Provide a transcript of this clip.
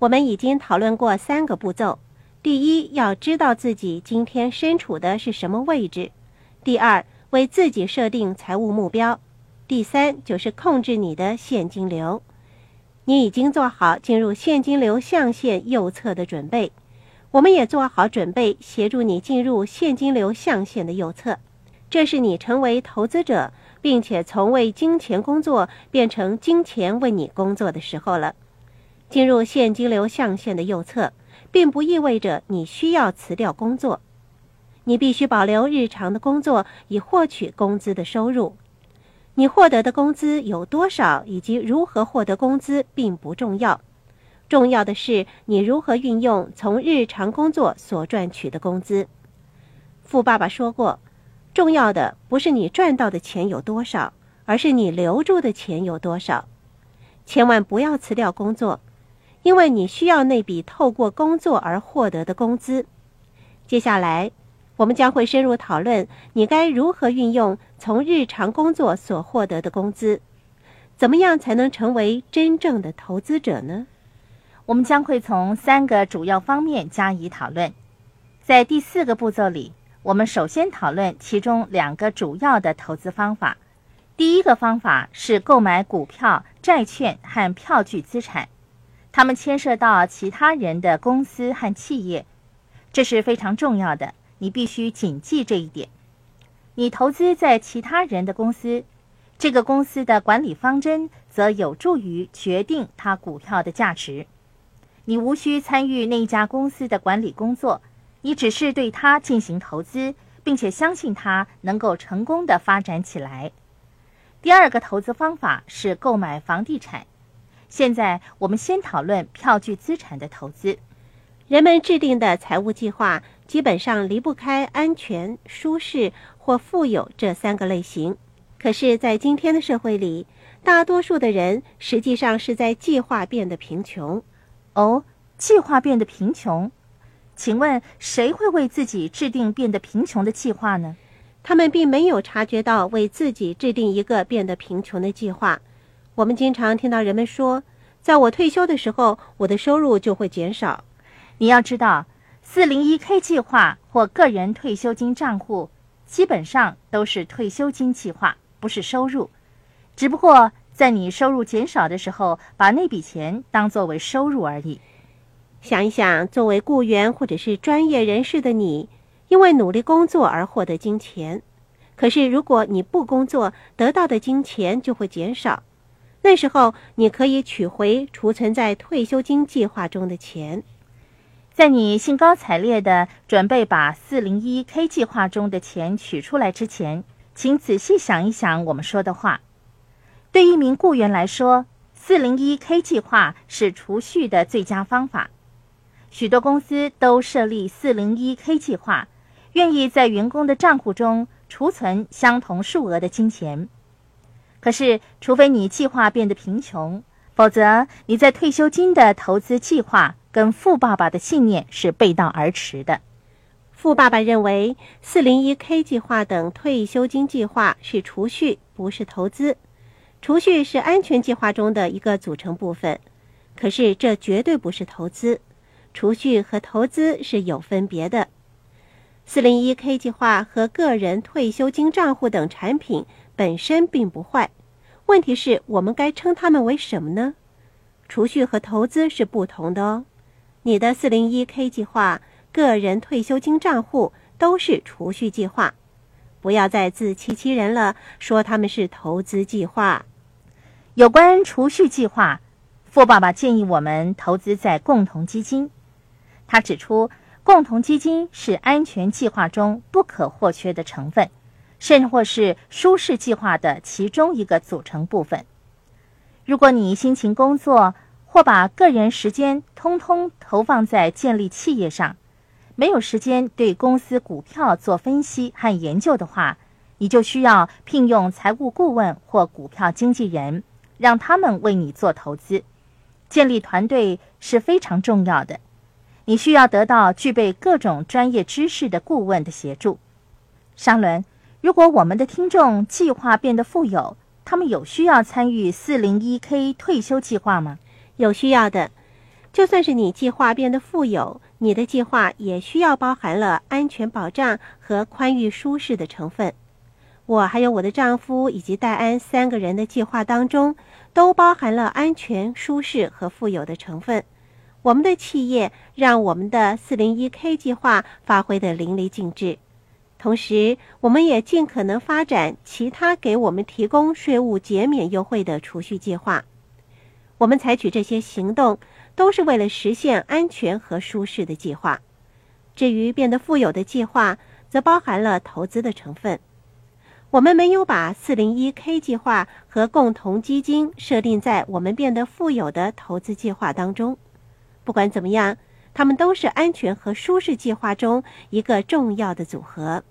我们已经讨论过三个步骤：第一，要知道自己今天身处的是什么位置；第二，为自己设定财务目标；第三，就是控制你的现金流。你已经做好进入现金流象限右侧的准备，我们也做好准备协助你进入现金流象限的右侧。这是你成为投资者，并且从为金钱工作变成金钱为你工作的时候了。进入现金流象限的右侧，并不意味着你需要辞掉工作，你必须保留日常的工作以获取工资的收入。你获得的工资有多少，以及如何获得工资并不重要，重要的是你如何运用从日常工作所赚取的工资。富爸爸说过，重要的不是你赚到的钱有多少，而是你留住的钱有多少。千万不要辞掉工作，因为你需要那笔透过工作而获得的工资。接下来。我们将会深入讨论你该如何运用从日常工作所获得的工资，怎么样才能成为真正的投资者呢？我们将会从三个主要方面加以讨论。在第四个步骤里，我们首先讨论其中两个主要的投资方法。第一个方法是购买股票、债券和票据资产，他们牵涉到其他人的公司和企业，这是非常重要的。你必须谨记这一点。你投资在其他人的公司，这个公司的管理方针则有助于决定它股票的价值。你无需参与那一家公司的管理工作，你只是对它进行投资，并且相信它能够成功的发展起来。第二个投资方法是购买房地产。现在我们先讨论票据资产的投资。人们制定的财务计划。基本上离不开安全、舒适或富有这三个类型。可是，在今天的社会里，大多数的人实际上是在计划变得贫穷。哦，计划变得贫穷？请问谁会为自己制定变得贫穷的计划呢？他们并没有察觉到为自己制定一个变得贫穷的计划。我们经常听到人们说：“在我退休的时候，我的收入就会减少。”你要知道。四零一 K 计划或个人退休金账户，基本上都是退休金计划，不是收入。只不过在你收入减少的时候，把那笔钱当作为收入而已。想一想，作为雇员或者是专业人士的你，因为努力工作而获得金钱，可是如果你不工作，得到的金钱就会减少。那时候，你可以取回储存在退休金计划中的钱。在你兴高采烈的准备把四零一 K 计划中的钱取出来之前，请仔细想一想我们说的话。对一名雇员来说，四零一 K 计划是储蓄的最佳方法。许多公司都设立四零一 K 计划，愿意在员工的账户中储存相同数额的金钱。可是，除非你计划变得贫穷，否则你在退休金的投资计划。跟富爸爸的信念是背道而驰的。富爸爸认为，四零一 K 计划等退休金计划是储蓄，不是投资。储蓄是安全计划中的一个组成部分，可是这绝对不是投资。储蓄和投资是有分别的。四零一 K 计划和个人退休金账户等产品本身并不坏，问题是我们该称它们为什么呢？储蓄和投资是不同的哦。你的四零一 K 计划、个人退休金账户都是储蓄计划，不要再自欺欺人了，说他们是投资计划。有关储蓄计划，富爸爸建议我们投资在共同基金。他指出，共同基金是安全计划中不可或缺的成分，甚或是舒适计划的其中一个组成部分。如果你辛勤工作，或把个人时间通通投放在建立企业上，没有时间对公司股票做分析和研究的话，你就需要聘用财务顾问或股票经纪人，让他们为你做投资。建立团队是非常重要的，你需要得到具备各种专业知识的顾问的协助。沙伦，如果我们的听众计划变得富有，他们有需要参与四零一 K 退休计划吗？有需要的，就算是你计划变得富有，你的计划也需要包含了安全保障和宽裕舒适的成分。我还有我的丈夫以及戴安三个人的计划当中，都包含了安全、舒适和富有的成分。我们的企业让我们的 401k 计划发挥得淋漓尽致，同时我们也尽可能发展其他给我们提供税务减免优惠的储蓄计划。我们采取这些行动，都是为了实现安全和舒适的计划。至于变得富有的计划，则包含了投资的成分。我们没有把 401k 计划和共同基金设定在我们变得富有的投资计划当中。不管怎么样，它们都是安全和舒适计划中一个重要的组合。